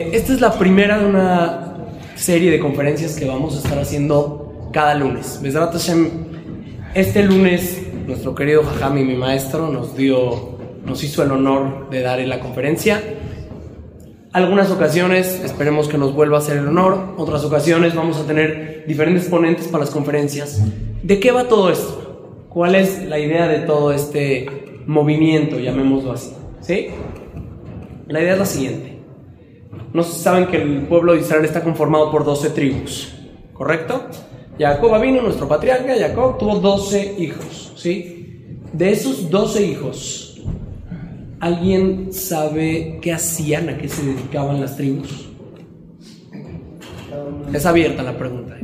Esta es la primera de una serie de conferencias que vamos a estar haciendo cada lunes. Este lunes nuestro querido Jajami, mi maestro, nos dio, nos hizo el honor de dar la conferencia. Algunas ocasiones esperemos que nos vuelva a hacer el honor, otras ocasiones vamos a tener diferentes ponentes para las conferencias. ¿De qué va todo esto? ¿Cuál es la idea de todo este movimiento, llamémoslo así? ¿Sí? La idea es la siguiente. No saben que el pueblo de Israel está conformado por 12 tribus, ¿correcto? Jacob vino, nuestro patriarca, Jacob tuvo 12 hijos, ¿sí? De esos 12 hijos, ¿alguien sabe qué hacían, a qué se dedicaban las tribus? Es abierta la pregunta.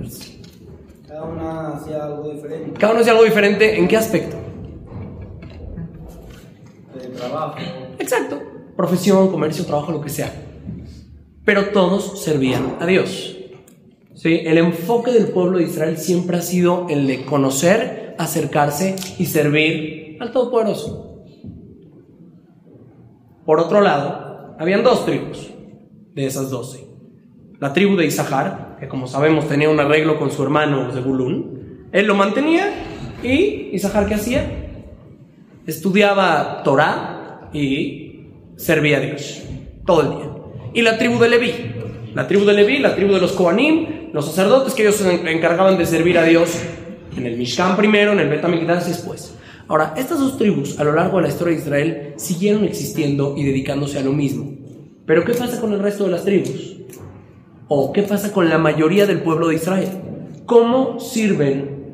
Cada una hacía algo diferente. Cada uno hacía algo diferente, ¿en qué aspecto? De trabajo. Exacto. Profesión, comercio, trabajo, lo que sea. Pero todos servían a Dios. ¿Sí? El enfoque del pueblo de Israel siempre ha sido el de conocer, acercarse y servir al Todopoderoso. Por otro lado, habían dos tribus de esas doce. La tribu de Isahar, que como sabemos tenía un arreglo con su hermano Zebulún, él lo mantenía y Isahar ¿qué hacía? Estudiaba Torah y servía a Dios todo el día. Y la tribu de Leví, la tribu de Leví, la tribu de los Kohanim, los sacerdotes que ellos se encargaban de servir a Dios en el Mishkan primero, en el Bet HaMikdash después. Ahora, estas dos tribus a lo largo de la historia de Israel siguieron existiendo y dedicándose a lo mismo. Pero ¿qué pasa con el resto de las tribus? ¿O qué pasa con la mayoría del pueblo de Israel? ¿Cómo sirven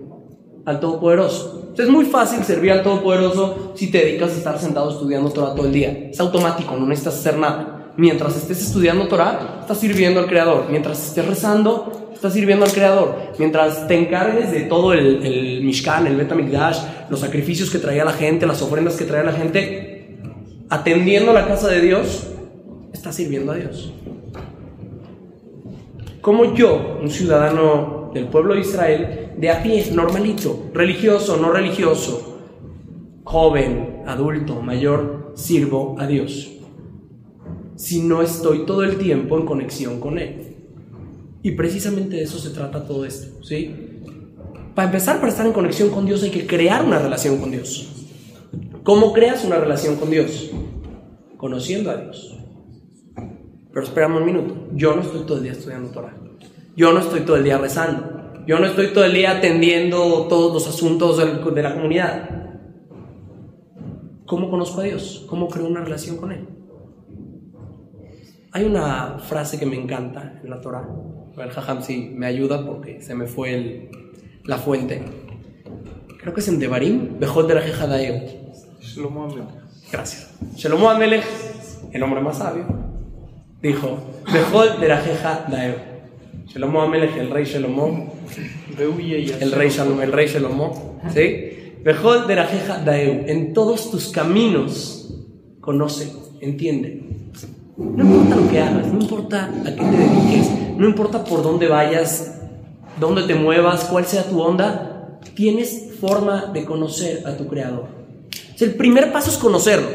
al Todopoderoso? es muy fácil servir al Todopoderoso si te dedicas a estar sentado estudiando Torah todo el día. Es automático, no necesitas hacer nada. Mientras estés estudiando Torah, estás sirviendo al Creador. Mientras estés rezando, estás sirviendo al Creador. Mientras te encargues de todo el, el Mishkan, el Bet HaMikdash, los sacrificios que traía la gente, las ofrendas que traía la gente, atendiendo la casa de Dios, estás sirviendo a Dios. Como yo, un ciudadano del pueblo de Israel, de a pie, normalito, religioso, no religioso, joven, adulto, mayor, sirvo a Dios. Si no estoy todo el tiempo en conexión con Él. Y precisamente de eso se trata todo esto, ¿sí? Para empezar, para estar en conexión con Dios hay que crear una relación con Dios. ¿Cómo creas una relación con Dios? Conociendo a Dios. Pero espérame un minuto. Yo no estoy todo el día estudiando Torah. Yo no estoy todo el día rezando. Yo no estoy todo el día atendiendo todos los asuntos de la comunidad. ¿Cómo conozco a Dios? ¿Cómo creo una relación con Él? Hay una frase que me encanta en la Torah. El Jajam sí me ayuda porque se me fue el, la fuente. Creo que es en Devarim, Bejol de la Jeja Gracias. Shelomo Amelech, el hombre más sabio, dijo, Bejol de la Jeja Daeo. Shelomo Amelech, el rey Shelomo, el rey Shalom, el rey Shelomo, ¿sí? Bejol de la Jeja Daeo. En todos tus caminos, conoce, entiende. No importa lo que hagas, no importa a qué te dediques, no importa por dónde vayas, dónde te muevas, cuál sea tu onda, tienes forma de conocer a tu creador. el primer paso es conocerlo.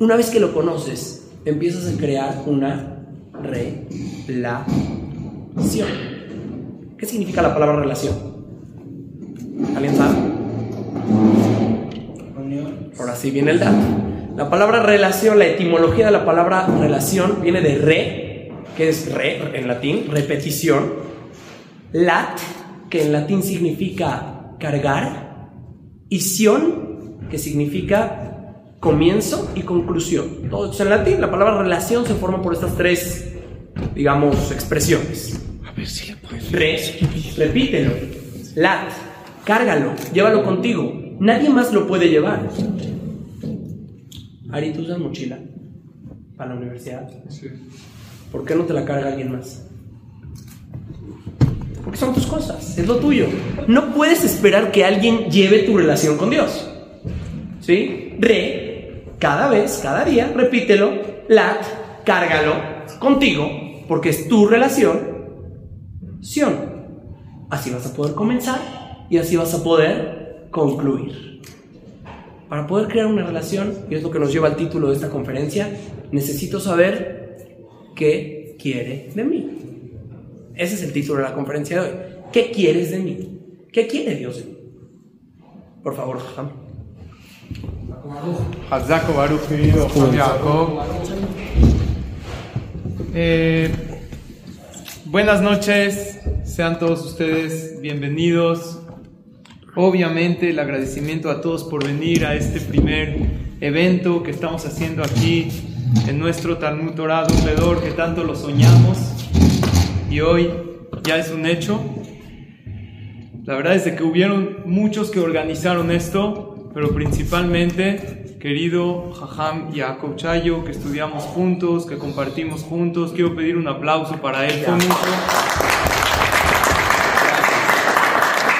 Una vez que lo conoces, empiezas a crear una relación. ¿Qué significa la palabra relación? ¿Alguien sabe? Ahora sí viene el dato. La palabra relación, la etimología de la palabra relación viene de re, que es re en latín, repetición. Lat, que en latín significa cargar. Y sion, que significa comienzo y conclusión. Todo esto en latín. La palabra relación se forma por estas tres, digamos, expresiones. A ver si le puedes. Re, repítelo. Lat, cárgalo, llévalo contigo. Nadie más lo puede llevar. Ari, ¿tú usas mochila para la universidad? Sí. ¿Por qué no te la carga alguien más? Porque son tus cosas, es lo tuyo. No puedes esperar que alguien lleve tu relación con Dios. ¿Sí? Re, cada vez, cada día, repítelo. Lat, cárgalo contigo, porque es tu relación. Sion. Así vas a poder comenzar y así vas a poder concluir. Para poder crear una relación, y es lo que nos lleva al título de esta conferencia, necesito saber ¿qué quiere de mí? Ese es el título de la conferencia de hoy. ¿Qué quieres de mí? ¿Qué quiere Dios de mí? Por favor, Jajam. Eh, buenas noches, sean todos ustedes bienvenidos. Obviamente el agradecimiento a todos por venir a este primer evento que estamos haciendo aquí en nuestro Talmud Torah Pedor que tanto lo soñamos y hoy ya es un hecho. La verdad es de que hubieron muchos que organizaron esto, pero principalmente querido Jajam Jacob Chayo, que estudiamos juntos, que compartimos juntos. Quiero pedir un aplauso para él.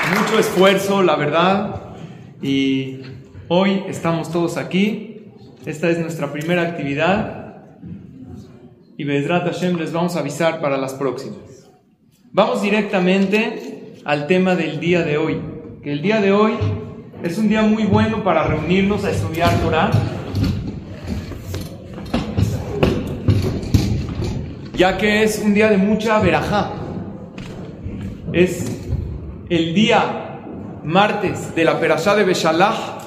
Mucho esfuerzo, la verdad. Y hoy estamos todos aquí. Esta es nuestra primera actividad. Y Bedrat Hashem les vamos a avisar para las próximas. Vamos directamente al tema del día de hoy. Que el día de hoy es un día muy bueno para reunirnos a estudiar Torah. Ya que es un día de mucha verajá. Es el día martes de la Perashá de Beshalach.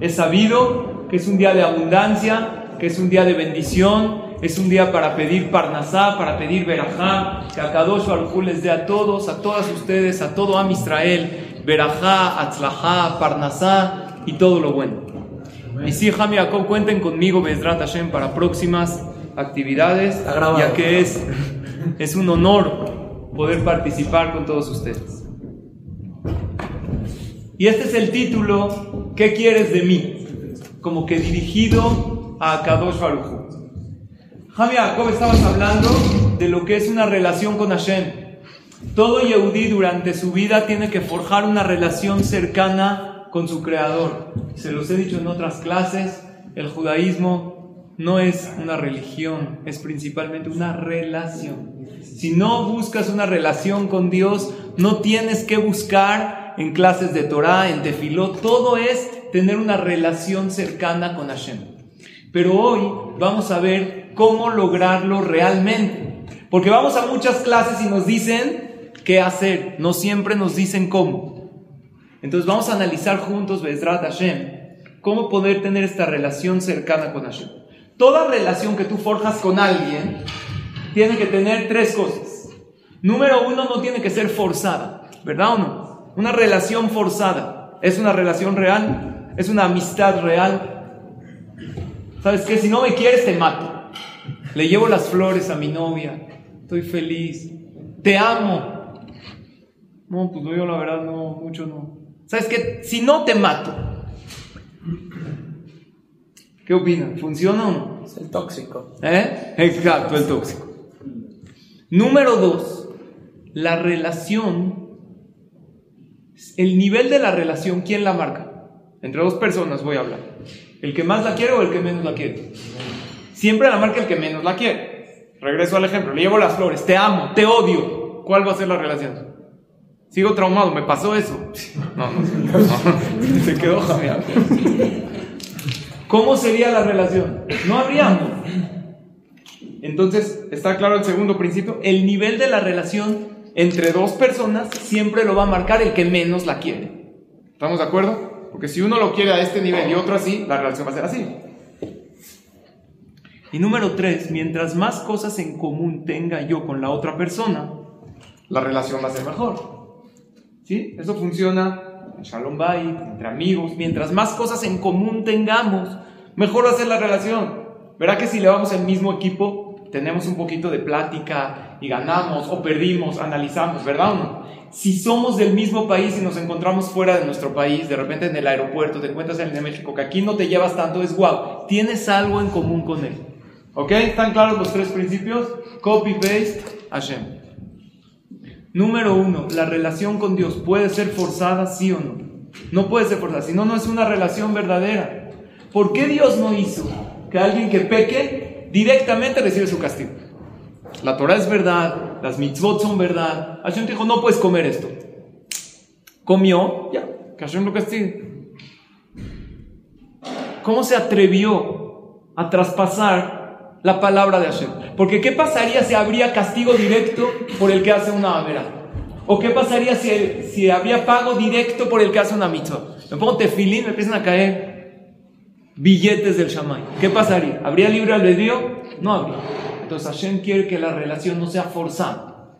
Es sabido que es un día de abundancia, que es un día de bendición, es un día para pedir Parnasá, para pedir Berajá, que a Kadosh Baruj les dé a todos, a todas ustedes, a todo Am Israel, Berajá, Atzlajá, Parnasá y todo lo bueno. Y sí, Ham y Jacob, cuenten conmigo, Bezrat Hashem, para próximas actividades, ya que es, es un honor poder participar con todos ustedes. Y este es el título, ¿qué quieres de mí? Como que dirigido a Kadosh Baruj Javi Jacob, estabas hablando de lo que es una relación con Hashem. Todo Yehudí durante su vida tiene que forjar una relación cercana con su Creador. Se los he dicho en otras clases, el judaísmo no es una religión, es principalmente una relación. Si no buscas una relación con Dios, no tienes que buscar en clases de Torah, en tefilot, todo es tener una relación cercana con Hashem. Pero hoy vamos a ver cómo lograrlo realmente. Porque vamos a muchas clases y nos dicen qué hacer, no siempre nos dicen cómo. Entonces vamos a analizar juntos, Bezrat Hashem, cómo poder tener esta relación cercana con Hashem. Toda relación que tú forjas con alguien tiene que tener tres cosas. Número uno, no tiene que ser forzada, ¿verdad o no? Una relación forzada. ¿Es una relación real? ¿Es una amistad real? ¿Sabes qué? Si no me quieres, te mato. Le llevo las flores a mi novia. Estoy feliz. Te amo. No, pues yo la verdad no, mucho no. ¿Sabes qué? Si no te mato. ¿Qué opinan? ¿Funciona o no? Es el tóxico. ¿Eh? Exacto, el tóxico. Número dos, la relación. El nivel de la relación, ¿quién la marca? Entre dos personas voy a hablar. ¿El que más la quiere o el que menos la quiere? Siempre la marca el que menos la quiere. Regreso al ejemplo, le llevo las flores, te amo, te odio. ¿Cuál va a ser la relación? Sigo traumado, me pasó eso. No, no, no, se quedó jameado. ¿Cómo sería la relación? No habría amor. Entonces, está claro el segundo principio, el nivel de la relación entre dos personas siempre lo va a marcar el que menos la quiere. ¿Estamos de acuerdo? Porque si uno lo quiere a este nivel y otro así, la relación va a ser así. Y número tres, mientras más cosas en común tenga yo con la otra persona, la relación va a ser mejor. ¿Sí? Eso funciona en Shalom Bay, entre amigos. Mientras más cosas en común tengamos, mejor va a ser la relación. Verá que si le vamos al mismo equipo, tenemos un poquito de plática y ganamos o perdimos, analizamos, ¿verdad o no? Si somos del mismo país y nos encontramos fuera de nuestro país, de repente en el aeropuerto, te encuentras en el de México, que aquí no te llevas tanto, es guau, tienes algo en común con él. ¿Ok? ¿Están claros los tres principios? Copy, paste, Hashem. Número uno, la relación con Dios puede ser forzada, sí o no. No puede ser forzada, si no, no es una relación verdadera. ¿Por qué Dios no hizo que alguien que peque directamente recibe su castigo? La Torah es verdad, las mitzvot son verdad. Hashem dijo, no puedes comer esto. Comió, ya, que Hashem lo castigue. ¿Cómo se atrevió a traspasar la palabra de Hashem. Porque ¿qué pasaría si habría castigo directo por el que hace una avera? ¿O qué pasaría si, si habría pago directo por el que hace una mitzvah? Me pongo tefilín, me empiezan a caer billetes del shamay. ¿Qué pasaría? ¿Habría libre albedrío? No habría. Entonces Hashem quiere que la relación no sea forzada.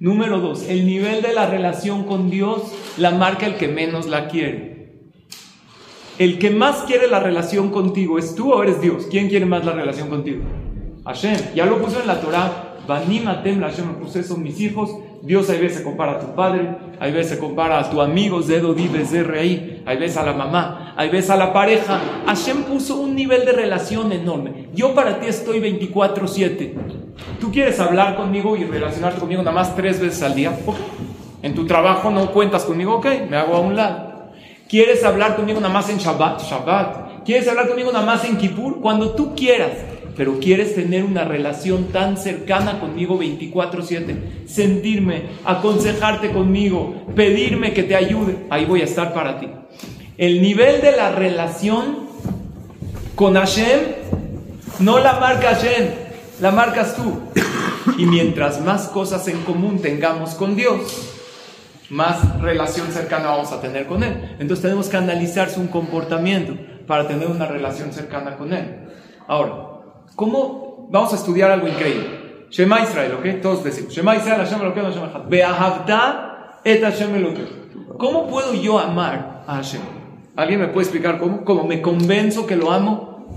Número dos, el nivel de la relación con Dios la marca el que menos la quiere. El que más quiere la relación contigo es tú o eres Dios. ¿Quién quiere más la relación contigo? Hashem. Ya lo puso en la Torah. Banimatem Hashem, me puse son mis hijos. Dios hay veces compara a tu padre, hay veces compara a tu amigo, Zedo Rey, hay veces a la mamá, hay veces a la pareja. Hashem puso un nivel de relación enorme. Yo para ti estoy 24-7. Tú quieres hablar conmigo y relacionarte conmigo nada más tres veces al día. Ok. En tu trabajo no cuentas conmigo, ok, me hago a un lado. ¿Quieres hablar conmigo nada más en Shabbat? Shabbat. ¿Quieres hablar conmigo nada más en Kippur? Cuando tú quieras pero quieres tener una relación tan cercana conmigo 24/7, sentirme, aconsejarte conmigo, pedirme que te ayude, ahí voy a estar para ti. El nivel de la relación con Hashem no la marca Hashem, la marcas tú. Y mientras más cosas en común tengamos con Dios, más relación cercana vamos a tener con Él. Entonces tenemos que analizar su comportamiento para tener una relación cercana con Él. Ahora, ¿Cómo vamos a estudiar algo increíble? Shema Israel, ¿ok? Todos decimos. Shema Israel, Hashem Elokeinu, Hashem Echad. Be'ahavta et Hashem Elokeinu. ¿Cómo puedo yo amar a Hashem? ¿Alguien me puede explicar cómo? ¿Cómo me convenzo que lo amo?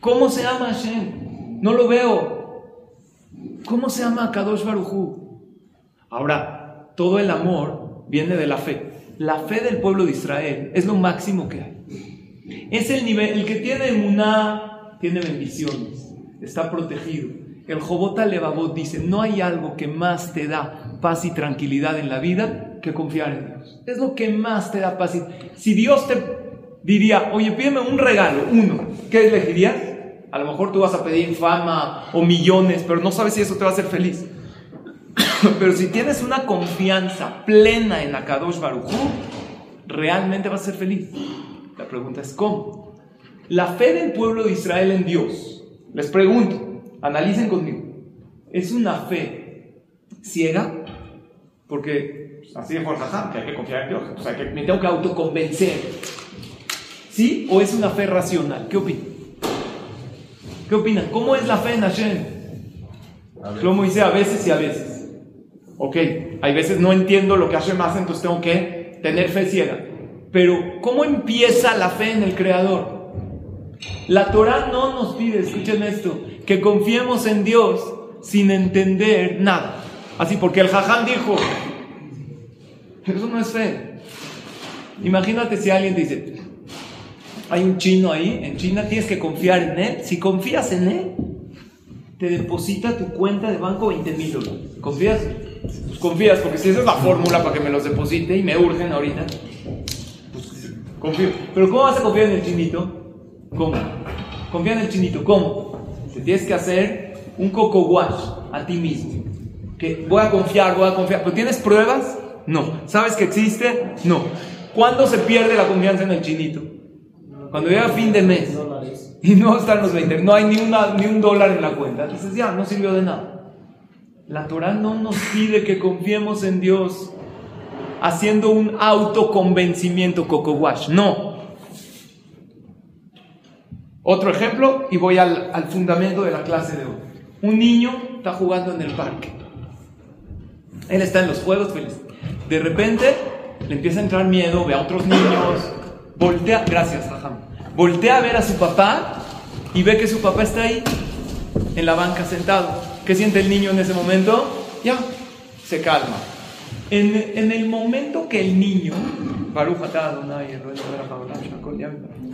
¿Cómo se ama a Hashem? No lo veo. ¿Cómo se ama a Kadosh Baruchu? Ahora, todo el amor viene de la fe. La fe del pueblo de Israel es lo máximo que hay. Es el nivel, el que tiene una, tiene bendiciones está protegido. El Jobota Levavot dice, no hay algo que más te da paz y tranquilidad en la vida que confiar en Dios. Es lo que más te da paz. Si Dios te diría, oye, pídeme un regalo, uno, ¿qué elegirías? A lo mejor tú vas a pedir fama o millones, pero no sabes si eso te va a hacer feliz. pero si tienes una confianza plena en Akadosh Baruj realmente vas a ser feliz. La pregunta es ¿cómo? La fe del pueblo de Israel en Dios les pregunto, analicen conmigo. ¿Es una fe ciega? Porque así de Jajam, que hay que confiar en Dios. O sea, que me tengo que autoconvencer. ¿Sí? ¿O es una fe racional? ¿Qué opinan? ¿Qué opinan? ¿Cómo es la fe en Hashem? Como dice a veces y a veces. Ok, hay veces no entiendo lo que Hashem hace, entonces tengo que tener fe ciega. Pero, ¿cómo empieza la fe en el Creador? La Torah no nos pide, escuchen esto, que confiemos en Dios sin entender nada. Así, porque el jaján dijo, eso no es fe. Imagínate si alguien dice, hay un chino ahí, en China tienes que confiar en él. Si confías en él, te deposita tu cuenta de banco 20 mil dólares. ¿Confías? Pues confías, porque si esa es la fórmula para que me los deposite y me urgen ahorita, pues confío. Pero ¿cómo vas a confiar en el chinito? ¿Cómo? Confía en el chinito. ¿Cómo? Te tienes que hacer un coco wash a ti mismo. Que voy a confiar, voy a confiar. ¿Pero tienes pruebas? No. ¿Sabes que existe? No. ¿Cuándo se pierde la confianza en el chinito? Cuando llega fin de mes y no están los 20, no hay ni, una, ni un dólar en la cuenta. Dices, ya, no sirvió de nada. La Torah no nos pide que confiemos en Dios haciendo un autoconvencimiento coco wash. No. Otro ejemplo, y voy al, fundamento de la clase de hoy. Un niño está jugando en el parque. Él está en los juegos feliz. De repente le empieza a entrar miedo, ve a otros niños, voltea, gracias, Raham, voltea a ver a su papá y ve que su papá está ahí, en la banca sentado. ¿Qué siente el niño en ese momento? Ya, se calma. En, en el momento que el niño,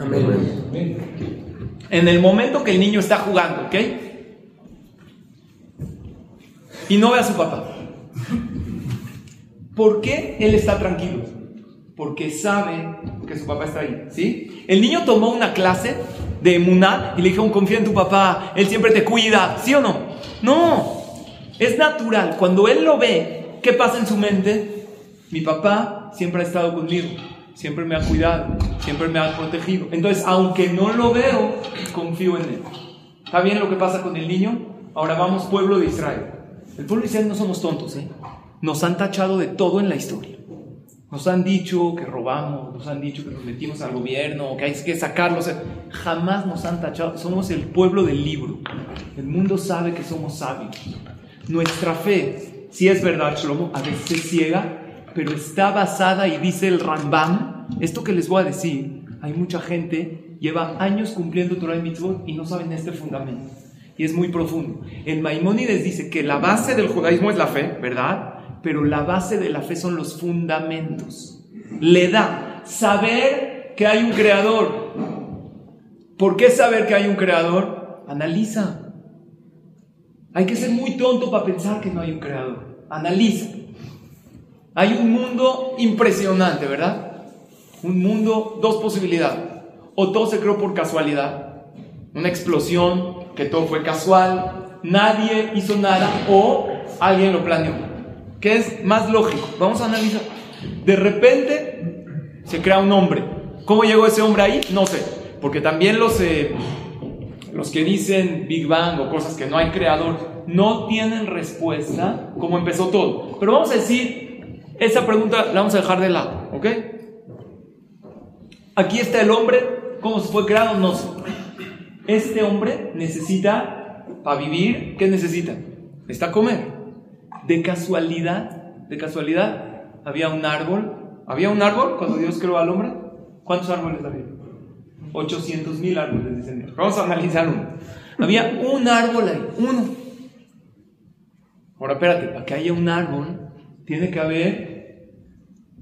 Amén. En el momento que el niño está jugando, ¿ok? Y no ve a su papá. ¿Por qué él está tranquilo? Porque sabe que su papá está ahí, ¿sí? El niño tomó una clase de emuná y le dijo, confía en tu papá, él siempre te cuida, ¿sí o no? No, es natural. Cuando él lo ve, ¿qué pasa en su mente? Mi papá siempre ha estado conmigo siempre me ha cuidado, siempre me ha protegido. Entonces, aunque no lo veo, confío en Él. ¿Está bien lo que pasa con el niño? Ahora vamos, pueblo de Israel. El pueblo de Israel no somos tontos, ¿eh? Nos han tachado de todo en la historia. Nos han dicho que robamos, nos han dicho que nos metimos al gobierno, que hay que sacarlos. Jamás nos han tachado. Somos el pueblo del libro. El mundo sabe que somos sabios. Nuestra fe, si es verdad, Shlomo, a veces es ciega, pero está basada y dice el Rambam, esto que les voy a decir, hay mucha gente, lleva años cumpliendo Torah y Mitzvot y no saben este fundamento. Y es muy profundo. El Maimónides dice que la base del judaísmo es la fe, ¿verdad? Pero la base de la fe son los fundamentos. Le da saber que hay un creador. ¿Por qué saber que hay un creador? Analiza. Hay que ser muy tonto para pensar que no hay un creador. Analiza. Hay un mundo impresionante, ¿verdad? Un mundo, dos posibilidades. O todo se creó por casualidad, una explosión, que todo fue casual, nadie hizo nada, o alguien lo planeó. ¿Qué es más lógico? Vamos a analizar. De repente se crea un hombre. ¿Cómo llegó ese hombre ahí? No sé. Porque también los, eh, los que dicen Big Bang o cosas que no hay creador no tienen respuesta cómo empezó todo. Pero vamos a decir, esa pregunta la vamos a dejar de lado, ¿ok? Aquí está el hombre, ¿cómo se fue creado? No sé. Este hombre necesita, para vivir, ¿qué necesita? Necesita comer. De casualidad, de casualidad, había un árbol. ¿Había un árbol cuando Dios creó al hombre? ¿Cuántos árboles había? 800 mil árboles, dicen. Vamos a analizar uno. Había un árbol ahí, uno. Ahora espérate, para que haya un árbol, tiene que haber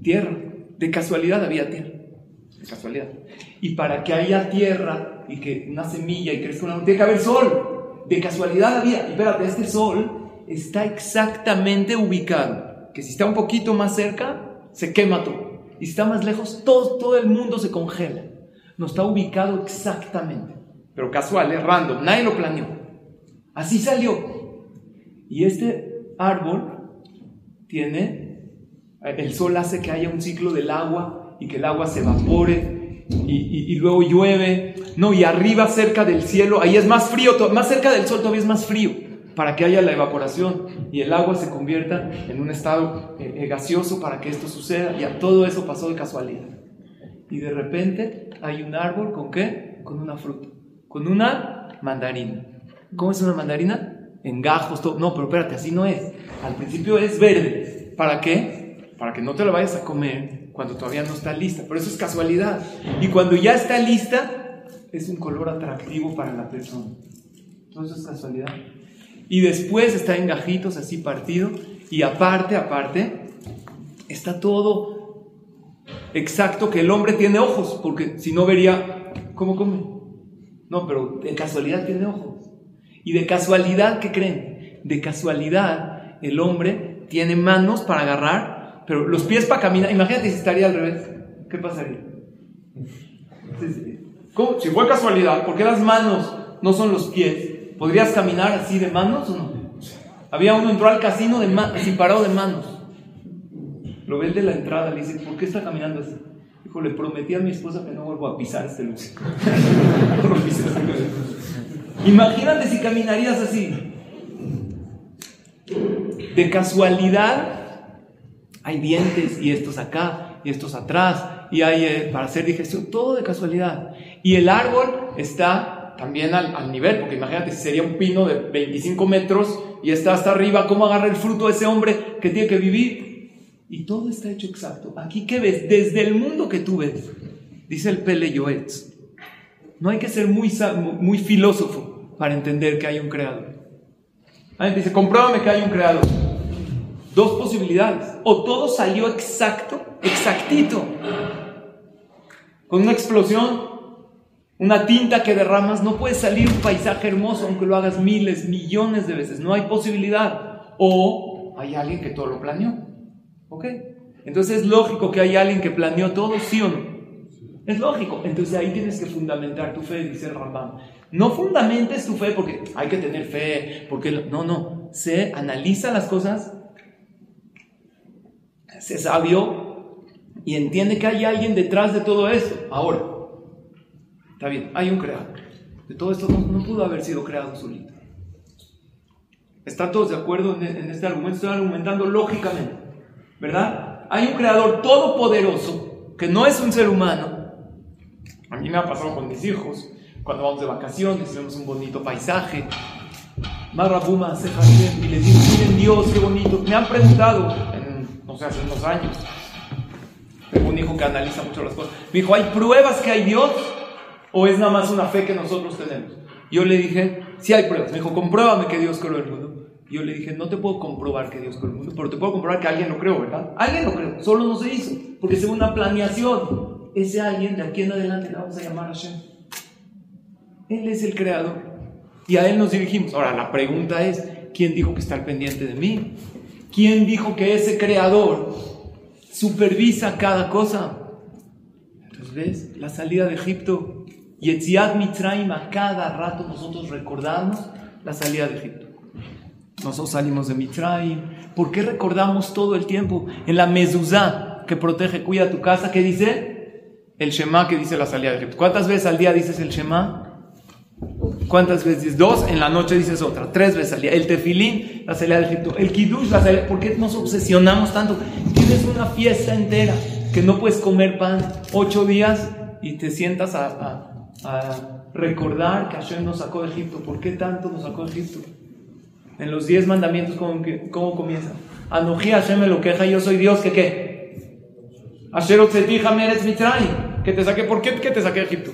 tierra. De casualidad había tierra. De casualidad. Y para que haya tierra y que una semilla y crezca una tiene que haber sol. De casualidad había. Y espérate, este sol está exactamente ubicado. Que si está un poquito más cerca, se quema todo. Y si está más lejos, todo, todo el mundo se congela. No está ubicado exactamente. Pero casual, es random. Nadie lo planeó. Así salió. Y este árbol tiene, el sol hace que haya un ciclo del agua y que el agua se evapore y, y- luego llueve. No, y arriba cerca del cielo, ahí es más frío, más cerca del sol todavía es más frío para que haya la evaporación y el agua se convierta en un estado eh, eh, gaseoso para que esto suceda. Y todo eso pasó de casualidad. Y de repente hay un árbol con qué? Con una fruta, con una mandarina. ¿Cómo es una mandarina? En gajos, todo. No, pero espérate, así no es. Al principio es verde. ¿Para qué? Para que no te la vayas a comer cuando todavía no está lista. Pero eso es casualidad. Y cuando ya está lista, es un color atractivo para la persona. Eso es casualidad. Y después está en gajitos así partido. Y aparte, aparte, está todo exacto que el hombre tiene ojos, porque si no vería cómo come. No, pero de casualidad tiene ojos. Y de casualidad, ¿qué creen? De casualidad, el hombre tiene manos para agarrar, pero los pies para caminar. Imagínate si estaría al revés. ¿Qué pasaría? ¿Cómo? Si fue casualidad, ¿por qué las manos no son los pies? ¿Podrías caminar así de manos o no? Había uno entró al casino de parado de manos. Lo ve el de la entrada, le dice, ¿por qué está caminando así? Dijo, le prometí a mi esposa que no vuelvo a pisar este lugar. Imagínate si caminarías así. De casualidad, hay dientes y estos acá y estos atrás y hay eh, para hacer digestión, todo de casualidad. Y el árbol está también al, nivel, porque imagínate si sería un pino de 25 metros y está hasta arriba, ¿cómo agarra el fruto ese hombre que tiene que vivir? Y todo está hecho exacto. Aquí, ¿qué ves? Desde el mundo que tú ves, dice el Pele Yoetz. No hay que ser muy, muy filósofo para entender que hay un creador. Alguien dice, compruébame que hay un creador. Dos posibilidades. O todo salió exacto, exactito. Con una explosión, una tinta que derramas, no puede salir un paisaje hermoso aunque lo hagas miles, millones de veces. No hay posibilidad. O hay alguien que todo lo planeó. ¿Ok? Entonces es lógico que hay alguien que planeó todo, ¿sí o no? Es lógico. Entonces ahí tienes que fundamentar tu fe, dice Rambam. No fundamentes tu fe porque hay que tener fe, porque no, no. Se analiza las cosas, sé sabio y entiende que hay alguien detrás de todo esto. Ahora, está bien, hay un creador. de todo esto no, pudo haber sido creado solito. ¿Están todos de acuerdo en, este argumento? Estoy argumentando lógicamente, ¿verdad? Hay un creador todopoderoso que no es un ser humano. A mí me ha pasado con mis hijos, cuando vamos de vacaciones, vemos un bonito paisaje. Marrabuma hace y les digo, miren Dios, qué bonito. Me han preguntado, sé, hace unos años, tengo un hijo que analiza mucho las cosas. Me dijo, ¿hay pruebas que hay Dios? ¿O es nada más una fe que nosotros tenemos? Yo le dije, sí hay pruebas. Me dijo, compruébame que Dios creó el mundo. Yo le dije, no te puedo comprobar que Dios creó el mundo, pero te puedo comprobar que alguien lo creó, ¿verdad? Alguien lo creó, solo no se hizo, porque según una planeación, ese alguien de aquí en adelante le vamos a llamar Hashem. Él es el creador. Y a Él nos dirigimos. Ahora, la pregunta es, ¿quién dijo que está al pendiente de mí? ¿Quién dijo que ese creador supervisa cada cosa? Entonces, ¿ves? La salida de Egipto. Yetziat Mitzrayim, a cada rato nosotros recordamos la salida de Egipto. Nosotros salimos de Mitzrayim. ¿Por qué recordamos todo el tiempo? En la mezuzá que protege, cuida tu casa, ¿qué dice? El Shema que dice la salida de Egipto. ¿Cuántas veces al día dices el Shema? ¿Cuántas veces? Dos, en la noche dices otra, tres veces al día. El tefilín, la salida de Egipto. El kiddush, la salida. ¿Por qué nos obsesionamos tanto? Tienes una fiesta entera que no puedes comer pan ocho días y te sientas a, a, a recordar que Hashem nos sacó de Egipto. ¿Por qué tanto nos sacó de Egipto? En los diez mandamientos, ¿cómo, cómo comienza? Anoji Hashem me lo queja, yo soy Dios, ¿que qué? Asher Meretz Mitzrayim. Que te saqué, ¿por qué que te saqué de Egipto?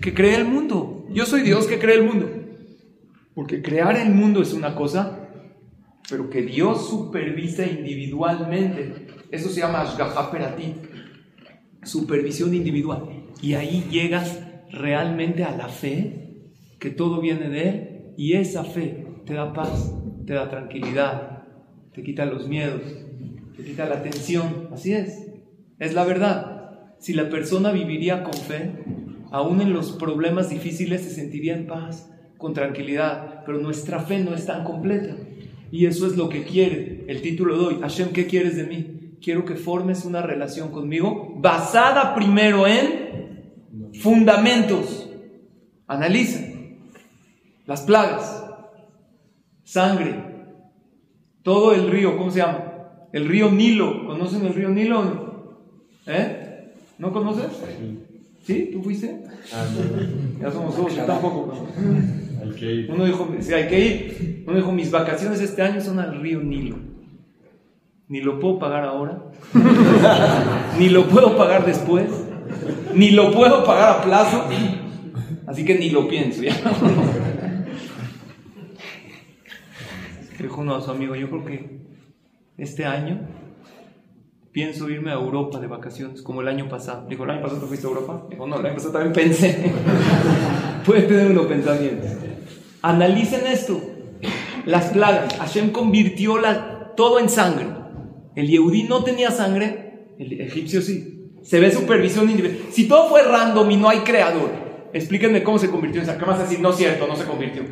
Que cree el mundo. Yo soy Dios que cree el mundo. Porque crear el mundo es una cosa, pero que Dios supervisa individualmente, eso se llama Ashgaha Peratit, supervisión individual. Y ahí llegas realmente a la fe, que todo viene de Él, y esa fe te da paz, te da tranquilidad, te quita los miedos, te quita la tensión. Así es, es la verdad. Si la persona viviría con fe, aún en los problemas difíciles se sentiría en paz, con tranquilidad, pero nuestra fe no es tan completa. Y eso es lo que quiere el título de hoy. Hashem, ¿qué quieres de mí? Quiero que formes una relación conmigo basada primero en fundamentos. Analiza las plagas, sangre, todo el río, ¿cómo se llama? El río Nilo. ¿Conocen el río Nilo? ¿Eh? ¿No conoces? ¿Sí? ¿Tú fuiste? Ah, ya somos dos, yo tampoco. Hay que ir. Uno dijo, sí, hay que ir. Uno dijo, mis vacaciones este año son al río Nilo. Ni lo puedo pagar ahora, ni lo puedo pagar después, ni lo puedo pagar a plazo, así que ni lo pienso. ¿ya? Dijo uno a su amigo, yo creo que este año pienso irme a Europa de vacaciones, como el año pasado. Dijo, ¿el año pasado te fuiste a Europa? Dijo, no, el año pasado también pensé. Puede tener uno pensamientos. Analicen esto. Las plagas. Hashem convirtió la, todo en sangre. El Yehudí no tenía sangre, el egipcio sí. Se ve supervisión individual. Si todo fue random y no hay creador, explíquenme cómo se convirtió en sangre. ¿Qué más decir? No es cierto, no se convirtió.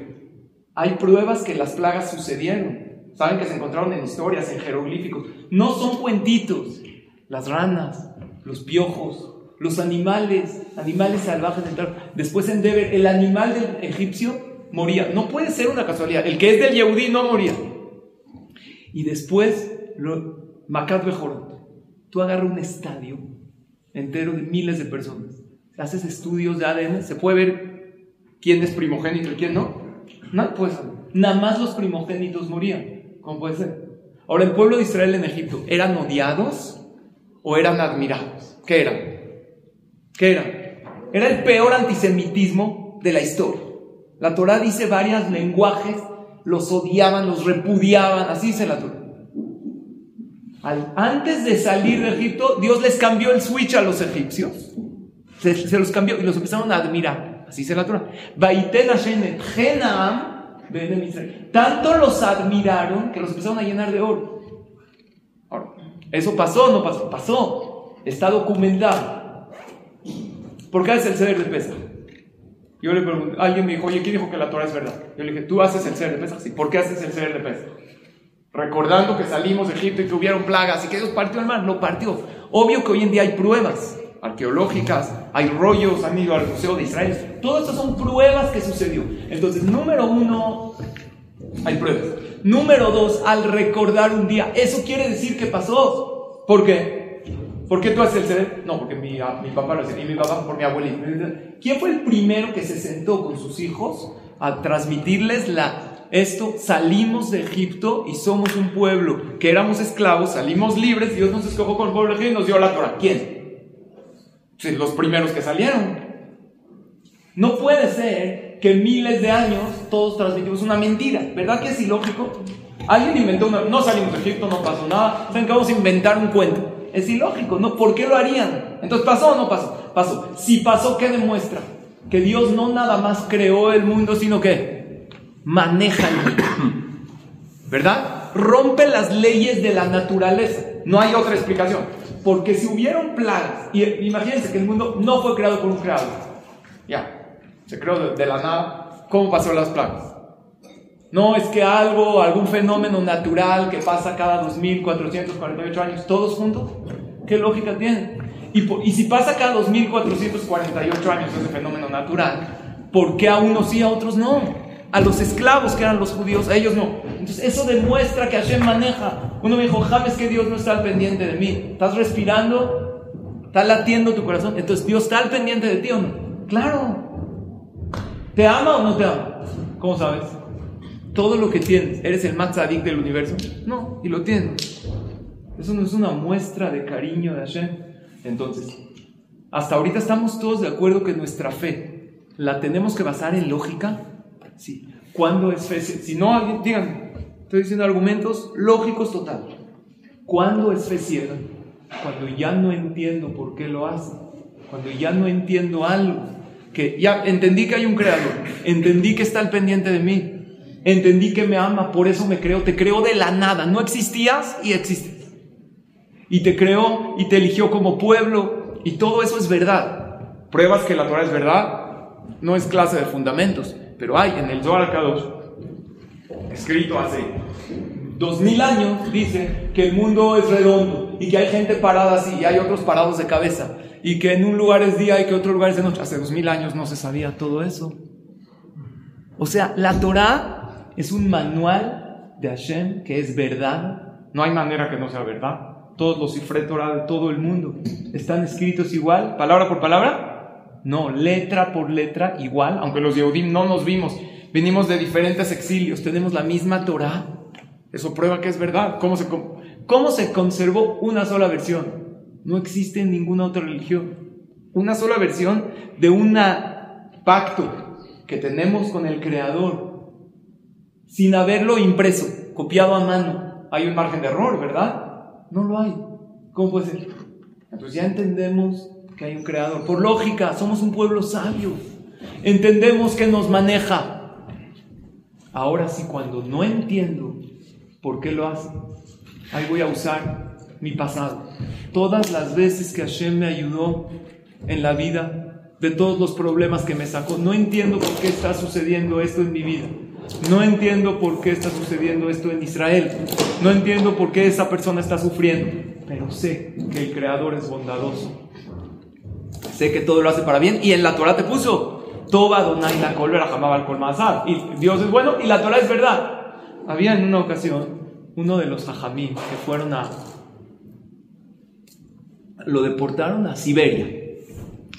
Hay pruebas que las plagas sucedieron. Saben que se encontraron en historias, en jeroglíficos. No son cuentitos. Las ranas, los piojos, los animales, animales salvajes. Después en Deber, el animal del egipcio moría. No puede ser una casualidad. El que es del Yehudí no moría. Y después, lo, Macat Bejorot. Tú agarras un estadio entero de miles de personas. Haces estudios de ADN, se puede ver quién es primogénito y quién no. No, pues nada más los primogénitos morían. ¿Cómo puede ser? Ahora, el pueblo de Israel en Egipto, ¿eran odiados o eran admirados? ¿Qué eran? ¿Qué eran? Era el peor antisemitismo de la historia. La Torah dice varios lenguajes, los odiaban, los repudiaban, así dice la Torah. antes de salir de Egipto, Dios les cambió el switch a los egipcios. Se, los cambió y los empezaron a admirar. Así dice la Torah. Tanto los admiraron que los empezaron a llenar de oro. ¿Eso pasó no pasó? Pasó. Está documentado. ¿Por qué haces el ceder de pesa? Yo le pregunté, alguien me dijo, oye, ¿quién dijo que la Torah es verdad? Yo le dije, ¿tú haces el ceder de pesa? Sí. ¿Por qué haces el ceder de pesa? Recordando que salimos de Egipto y que hubieron plagas y que Dios partió el mar. Lo partió. Obvio que hoy en día hay pruebas. Arqueológicas, hay rollos, han ido al Museo de Israel. Todo esto son pruebas que sucedió. Entonces, número uno, hay pruebas. Número dos, al recordar un día, eso quiere decir que pasó. ¿Por qué? ¿Por qué tú haces el CD? No, porque mi, mi papá lo hacía, y mi papá por mi abuelito. ¿Quién fue el primero que se sentó con sus hijos a transmitirles la esto, salimos de Egipto y somos un pueblo que éramos esclavos, salimos libres, Dios nos escogió con el pueblo y nos dio la Torah. ¿Quién? Los primeros que salieron. No puede ser que miles de años todos transmitimos una mentira. ¿Verdad que es ilógico? Alguien inventó una... No salimos de Egipto, no pasó nada. Saben que vamos a inventar un cuento. Es ilógico, ¿no? ¿Por qué lo harían? Entonces, ¿pasó o no pasó? Pasó. Si pasó, ¿qué demuestra? Que Dios no nada más creó el mundo, sino que maneja el mundo. ¿Verdad? Rompe las leyes de la naturaleza. No hay otra explicación. Porque si hubieron plagas, y imagínense que el mundo no fue creado por un creador. Ya, se creó de, la nada. ¿Cómo pasó las plagas? No es que algo, algún fenómeno natural que pasa cada 2448 años, todos juntos. ¿Qué lógica tiene? Y, y si pasa cada 2448 años ese fenómeno natural, ¿por qué a unos sí, a otros no? A los esclavos que eran los judíos, a ellos no. Entonces eso demuestra que Hashem maneja. Uno me dijo, James, que Dios no está al pendiente de mí. ¿Estás respirando? ¿Está latiendo tu corazón? Entonces Dios está al pendiente de ti o no. Claro. ¿Te ama o no te ama? ¿Cómo sabes? Todo lo que tienes, ¿eres el más sadic del universo? No, y lo tienes. Eso no es una muestra de cariño de Hashem. Entonces, hasta ahorita estamos todos de acuerdo que nuestra fe la tenemos que basar en lógica Sí. ¿Cuándo es fe? Si no, digan, estoy diciendo argumentos lógicos total. ¿Cuándo es fe ciega? Cuando ya no entiendo por qué lo hace. Cuando ya no entiendo algo. Que ya entendí que hay un creador. Entendí que está al pendiente de mí. Entendí que me ama, por eso me creo. Te creo de la nada. No existías y existes. Y te creó y te eligió como pueblo. Y todo eso es verdad. Pruebas que la Torah es verdad. No es clase de fundamentos. Pero hay en el Zohar Kadosh, escrito hace dos mil años, dice que el mundo es redondo y que hay gente parada así y hay otros parados de cabeza y que en un lugar es día y que otro lugar es noche. Hace dos mil años no se sabía todo eso. O sea, la Torah es un manual de Hashem que es verdad. No hay manera que no sea verdad. Todos los cifre Torah de todo el mundo están escritos igual, palabra por palabra. No, letra por letra igual, aunque los Yehudim no nos vimos, venimos de diferentes exilios, tenemos la misma Torah. Eso prueba que es verdad. ¿Cómo se, cómo se conservó una sola versión? No existe en ninguna otra religión. Una sola versión de un pacto que tenemos con el Creador, sin haberlo impreso, copiado a mano. Hay un margen de error, ¿verdad? No lo hay. ¿Cómo puede ser? Entonces ya entendemos que hay un creador. Por lógica, somos un pueblo sabio. Entendemos que nos maneja. Ahora sí, cuando no entiendo por qué lo hace, ahí voy a usar mi pasado. Todas las veces que Hashem me ayudó en la vida, de todos los problemas que me sacó, no entiendo por qué está sucediendo esto en mi vida. No entiendo por qué está sucediendo esto en Israel. No entiendo por qué esa persona está sufriendo. Pero sé que el Creador es bondadoso sé que todo lo hace para bien, y en la Torah te puso, Toba Donai la cólera jamaba al y Dios es bueno, y la Torah es verdad. Había en una ocasión uno de los hajamim que fueron a, lo deportaron a Siberia,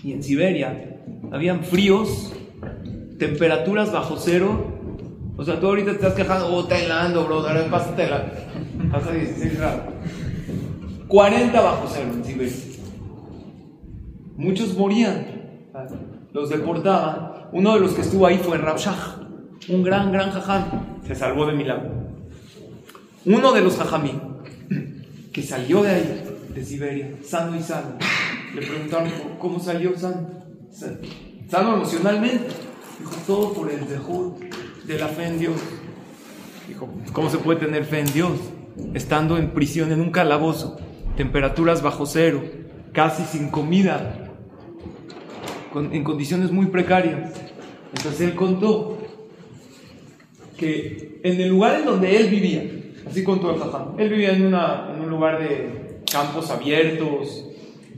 y en Siberia habían fríos, temperaturas bajo cero, o sea, tú ahorita te estás quejando, oh, helando, bro, pásate la, pasa 16 grados. 40 bajo cero en Siberia. Muchos morían, los deportaban. Uno de los que estuvo ahí fue Rabshah, un gran, gran jajam. Se salvó de milagro. Uno de los jajamí que salió de ahí, de Siberia, sano y sano. Le preguntaron cómo salió sano. Sano emocionalmente. Dijo, todo por el dejud de la fe en Dios. Dijo, ¿cómo se puede tener fe en Dios? Estando en prisión, en un calabozo, temperaturas bajo cero, casi sin comida, en condiciones muy precarias. Entonces él contó que en el lugar en donde él vivía, así contó el jajam, él vivía en, una, en un lugar de campos abiertos,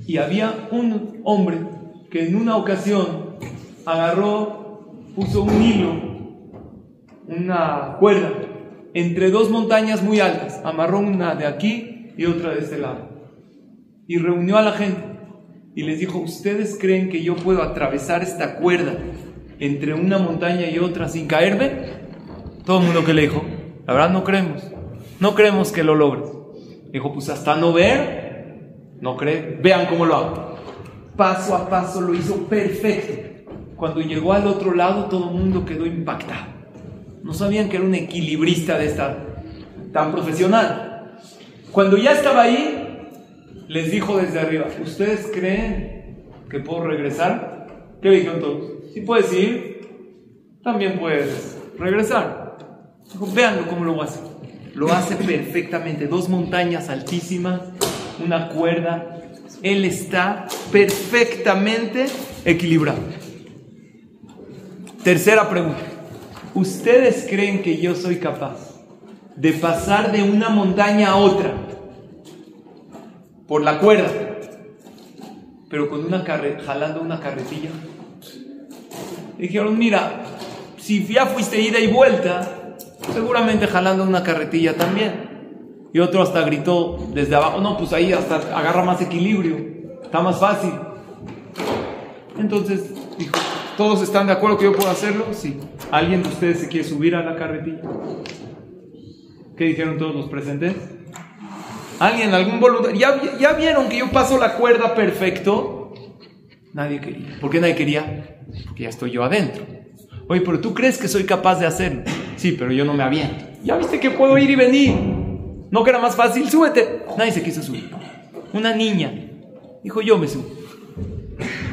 Y había un hombre que en una ocasión agarró, puso un hilo, una cuerda, entre dos montañas muy altas. Amarró una de aquí y otra de este lado. Y reunió a la gente y les dijo, ¿ustedes creen que yo puedo atravesar esta cuerda entre una montaña y otra sin caerme? Todo el mundo que le dijo, la verdad no creemos, no creemos que lo logres. Dijo, pues hasta no ver, no creen, vean cómo lo hago. Paso a paso lo hizo perfecto. Cuando llegó al otro lado todo el mundo quedó impactado. No sabían que era un equilibrista de esta tan profesional. Cuando ya estaba ahí, les dijo desde arriba, ¿ustedes creen que puedo regresar? ¿Qué dijeron todos? Si puedes ir, también puedes regresar. Dijo, véanlo cómo lo hace. Lo hace perfectamente. Dos montañas altísimas, una cuerda. Él está perfectamente equilibrado. Tercera pregunta. ¿Ustedes creen que yo soy capaz de pasar de una montaña a otra por la cuerda, pero con una carre jalando una carretilla? Dijeron, mira, si ya fuiste ida y vuelta, seguramente jalando una carretilla también. Y otro hasta gritó desde abajo, no, pues ahí hasta agarra más equilibrio, está más fácil. Entonces dijo, ¿todos están de acuerdo que yo puedo hacerlo? Sí. ¿Alguien de ustedes se quiere subir a la carretilla? ¿Qué dijeron todos los presentes? ¿Alguien, algún voluntario? ¿Ya, ¿Ya vieron que yo paso la cuerda perfecto? Nadie quería. ¿Por qué nadie quería? Porque ya estoy yo adentro. Oye, pero tú crees que soy capaz de hacerlo. Sí, pero yo no me aviento. Ya viste que puedo ir y venir. ¿No que era más fácil? Súbete. Nadie se quiso subir. Una niña dijo, yo me subo.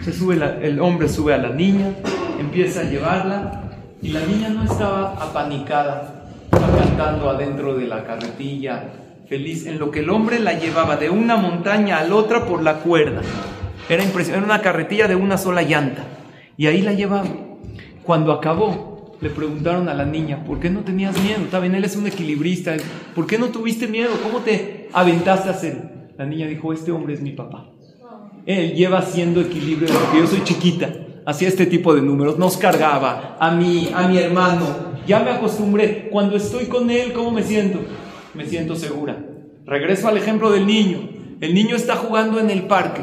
Se sube el hombre sube a la niña, empieza a llevarla y la niña no estaba apanicada, estaba cantando adentro de la carretilla, feliz, en lo que el hombre la llevaba de una montaña a la otra por la cuerda. Era impresionante, era una carretilla de una sola llanta. Y ahí la llevaba. Cuando acabó, le preguntaron a la niña, ¿por qué no tenías miedo? Está bien, él es un equilibrista. ¿Por qué no tuviste miedo? ¿Cómo te aventaste a hacerlo? La niña dijo, este hombre es mi papá. Él lleva haciendo equilibrio desde que yo soy chiquita. Hacía este tipo de números. Nos cargaba a mí, a mi hermano. Ya me acostumbré. Cuando estoy con él, ¿cómo me siento? Me siento segura. Regreso al ejemplo del niño. El niño está jugando en el parque.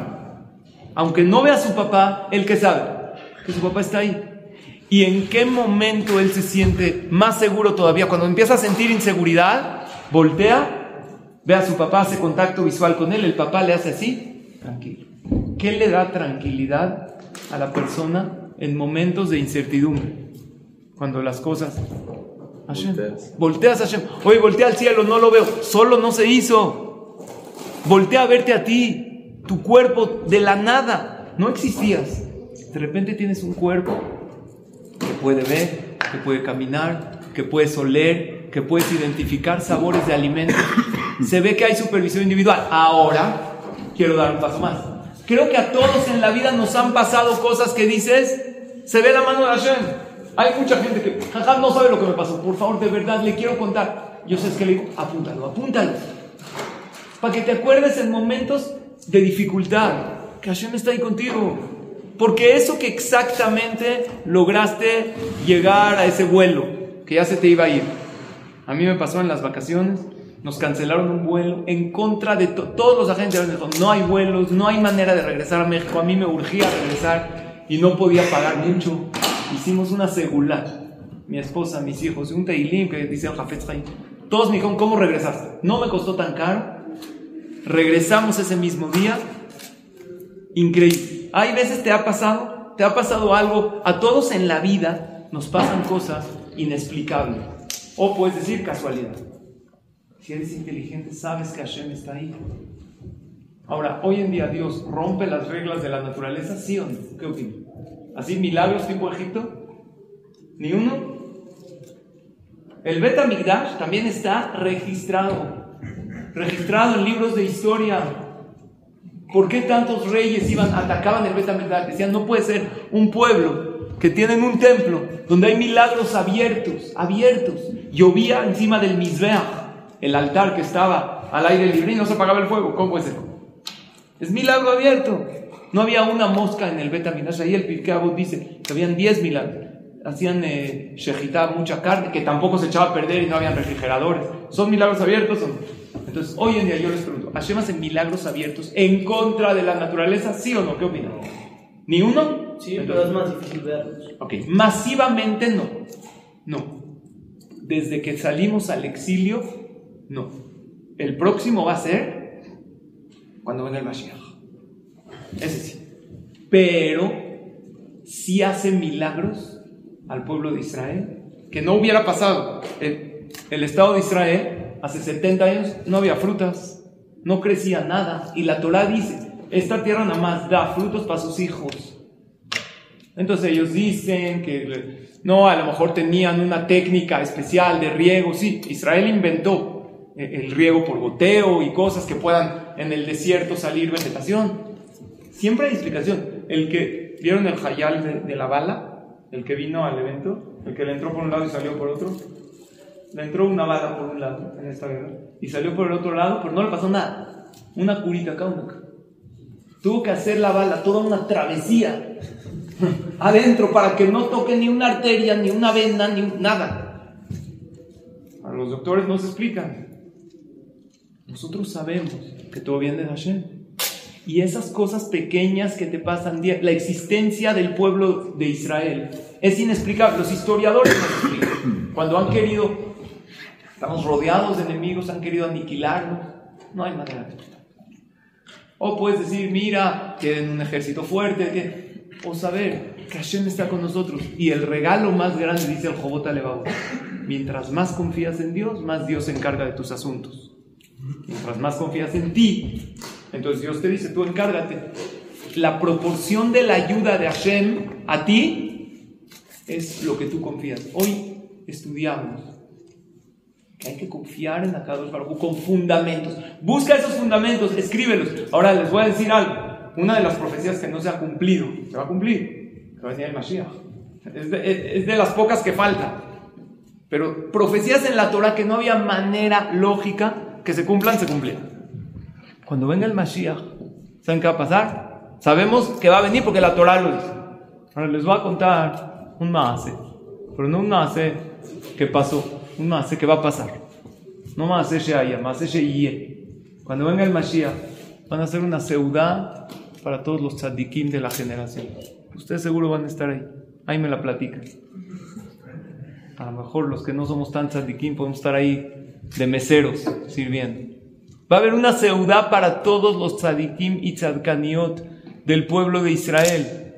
Aunque no vea a su papá, él que sabe que su papá está ahí. ¿Y en qué momento él se siente más seguro todavía? Cuando empieza a sentir inseguridad, voltea, ve a su papá, hace contacto visual con él, el papá le hace así, tranquilo. ¿Qué le da tranquilidad a la persona en momentos de incertidumbre? Cuando las cosas... Hashem, volteas a Hashem. Oye, voltea al cielo, no lo veo. Solo no se hizo. Voltea a verte a ti. Tu cuerpo de la nada. No existías. De repente tienes un cuerpo que puede ver, que puede caminar, que puedes oler, que puedes identificar sabores de alimentos. Se ve que hay supervisión individual. Ahora quiero dar un paso más. Creo que a todos en la vida nos han pasado cosas que dices, se ve la mano de Hashem. Hay mucha gente que, jaja, no sabe lo que me pasó. Por favor, de verdad, le quiero contar. Yo sé es que le digo, apúntalo, apúntalo. Para que te acuerdes en momentos de dificultad, que Hashem está ahí contigo. Porque eso que exactamente lograste llegar a ese vuelo, que ya se te iba a ir. A mí me pasó en las vacaciones, nos cancelaron un vuelo en contra de to- todos los agentes. No hay vuelos, no hay manera de regresar a México. A mí me urgía regresar y no podía pagar mucho. Hicimos una segula. Mi esposa, mis hijos, un teilim que dice. Todos me dijeron, ¿cómo regresaste? No me costó tan caro. Regresamos ese mismo día. Increíble. Hay veces te ha pasado, te ha pasado algo. A todos en la vida nos pasan cosas inexplicables. O puedes decir casualidad. Si eres inteligente, sabes que Hashem está ahí. Ahora, hoy en día Dios rompe las reglas de la naturaleza, ¿sí o no? ¿Qué opinas? ¿Así milagros tipo Egipto? ¿Ni uno? El Bet HaMikdash también está registrado. Registrado en libros de historia. ¿Por qué tantos reyes iban, atacaban el Bet HaMikdash? Decían, no puede ser un pueblo que tienen un templo donde hay milagros abiertos, abiertos. Llovía encima del Mizbeach, el altar que estaba al aire libre y no se apagaba el fuego. ¿Cómo puede ser? Es milagro abierto. No había una mosca en el Betamidash. Ahí el Pirkei Avot dice que habían 10 milagros. Hacían eh, mucha carne, que tampoco se echaba a perder y no habían refrigeradores. ¿Son milagros abiertos o no? Entonces, hoy en día yo les pregunto, ¿Hashem hace milagros abiertos en contra de la naturaleza? ¿Sí o no? ¿Qué opinan? ¿Ni uno? Sí, pero es más difícil verlos. Ok, masivamente no. No. Desde que salimos al exilio, no. El próximo va a ser cuando venga el Mashiach. Ese sí. Pero sí hace milagros al pueblo de Israel que no hubiera pasado. El, el Estado de Israel hace 70 años no había frutas, no crecía nada. Y la Torah dice, esta tierra nada más da frutos para sus hijos. Entonces ellos dicen que no, a lo mejor tenían una técnica especial de riego. Sí, Israel inventó el riego por goteo y cosas que puedan en el desierto salir vegetación. Siempre hay explicación. El que, ¿vieron el hayal de, la bala? El que vino al evento, el que le entró por un lado y salió por otro. Le entró una bala por un lado en esta guerra y salió por el otro lado, pero no le pasó nada. Una curita acá, Tuvo que hacer la bala toda una travesía adentro para que no toque ni una arteria, ni una vena, ni nada. A los doctores no se explican. Nosotros sabemos que todo viene de Hashem. Y esas cosas pequeñas que te pasan, la existencia del pueblo de Israel es inexplicable. Los historiadores no explican. Cuando han querido, estamos rodeados de enemigos, han querido aniquilarnos, no hay manera de. O puedes decir, mira, tienen un ejército fuerte, o saber que Hashem está con nosotros. Y el regalo más grande, dice el Jobot Alevabo, mientras más confías en Dios, más Dios se encarga de tus asuntos. Mientras más confías en ti, entonces Dios te dice, tú encárgate. La proporción de la ayuda de Hashem a ti es lo que tú confías. Hoy estudiamos que hay que confiar en Akadosh Baruj con fundamentos. Busca esos fundamentos, escríbelos. Ahora les voy a decir algo una de las profecías que no se ha cumplido, se va a cumplir, que va a venir el Mashiach. Es de, las pocas que falta. Pero profecías en la Torah que no había manera lógica que se cumplan, se cumplían. Cuando venga el Mashiach, ¿saben qué va a pasar? Sabemos que va a venir porque la Torah lo dice. Ahora les voy a contar un maase, pero no un maase que pasó, un maase que va a pasar. No maase Sheaya, maase Sheyie. Cuando venga el Mashiach, van a hacer una seudá para todos los tzadikim de la generación. Ustedes seguro van a estar ahí. Ahí me la platican. A lo mejor los que no somos tan tzadikim podemos estar ahí de meseros sirviendo. Va a haber una seudá para todos los tzadikim y tzadkaniot del pueblo de Israel.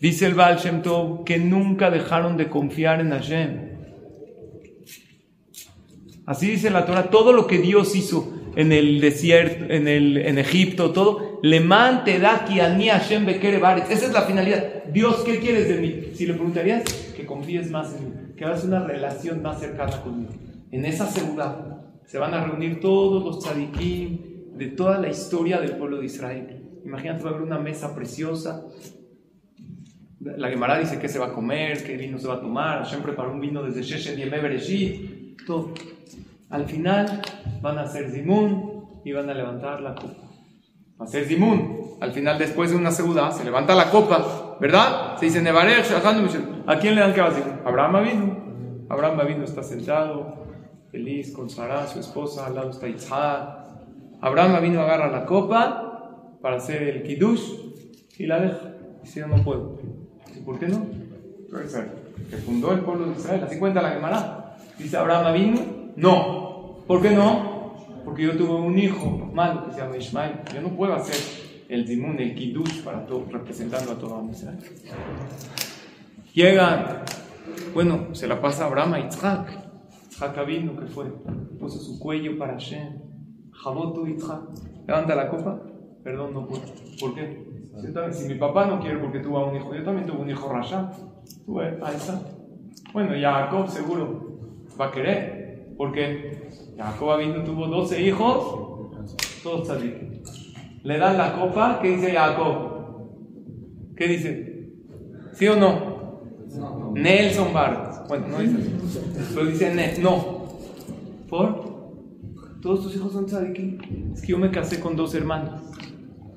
Dice el Baal Shem Tov que nunca dejaron de confiar en Hashem. Así dice la Torah, todo lo que Dios hizo en el desierto, en, Egipto, todo. Le mante daki ani Hashem Esa es la finalidad. Dios, ¿qué quieres de mí? Si le preguntarías, que confíes más en mí, que hagas una relación más cercana conmigo. En esa seguridad se van a reunir todos los tzadikim de toda la historia del pueblo de Israel. Imagínate, va a haber una mesa preciosa. La Gemara dice que se va a comer, qué vino se va a tomar. Hashem preparó un vino desde Sheshet y Bereshit. Todo. Al final van a hacer zimun y van a levantar la copa. Va a ser zimun. Al final, después de una segunda, se levanta la copa, ¿verdad? Se dice Nevarech, ¿A quién le dan que va a Abraham vino. Abraham vino está sentado, feliz con Sara, su esposa, al lado está Isaac. Abraham vino agarra la copa para hacer el kiddush y la deja. Dice, yo no puedo. ¿Por qué no? Que fundó el pueblo de Israel. Así cuenta la Gemara. Dice Abraham vino, no. ¿Por qué no? Porque yo tuve un hijo malo que se llama Ismael. Yo no puedo hacer el zimun, el kiddush para todo, representando a todo Israel. Llega, bueno, se la pasa Abraham a Yitzhak. Vino, que fue, puso su cuello para Hashem. Jabotu Yitzhak. Levanta la copa. Perdón, no puedo. ¿Por qué? Si, mi papá no quiere porque tuvo un hijo, yo también tuve un hijo Rasha. Tuve a Bueno, Jacob seguro va a querer. Porque Jacob vino, tuvo 12 hijos, todos tzadikim. Le dan la copa, ¿qué dice Jacob? ¿Qué dice? ¿Sí o no? Nelson Bart. Bueno, no dice Pero dice no. ¿Por? Todos tus hijos son tzadikim. Es que yo me casé con dos hermanas.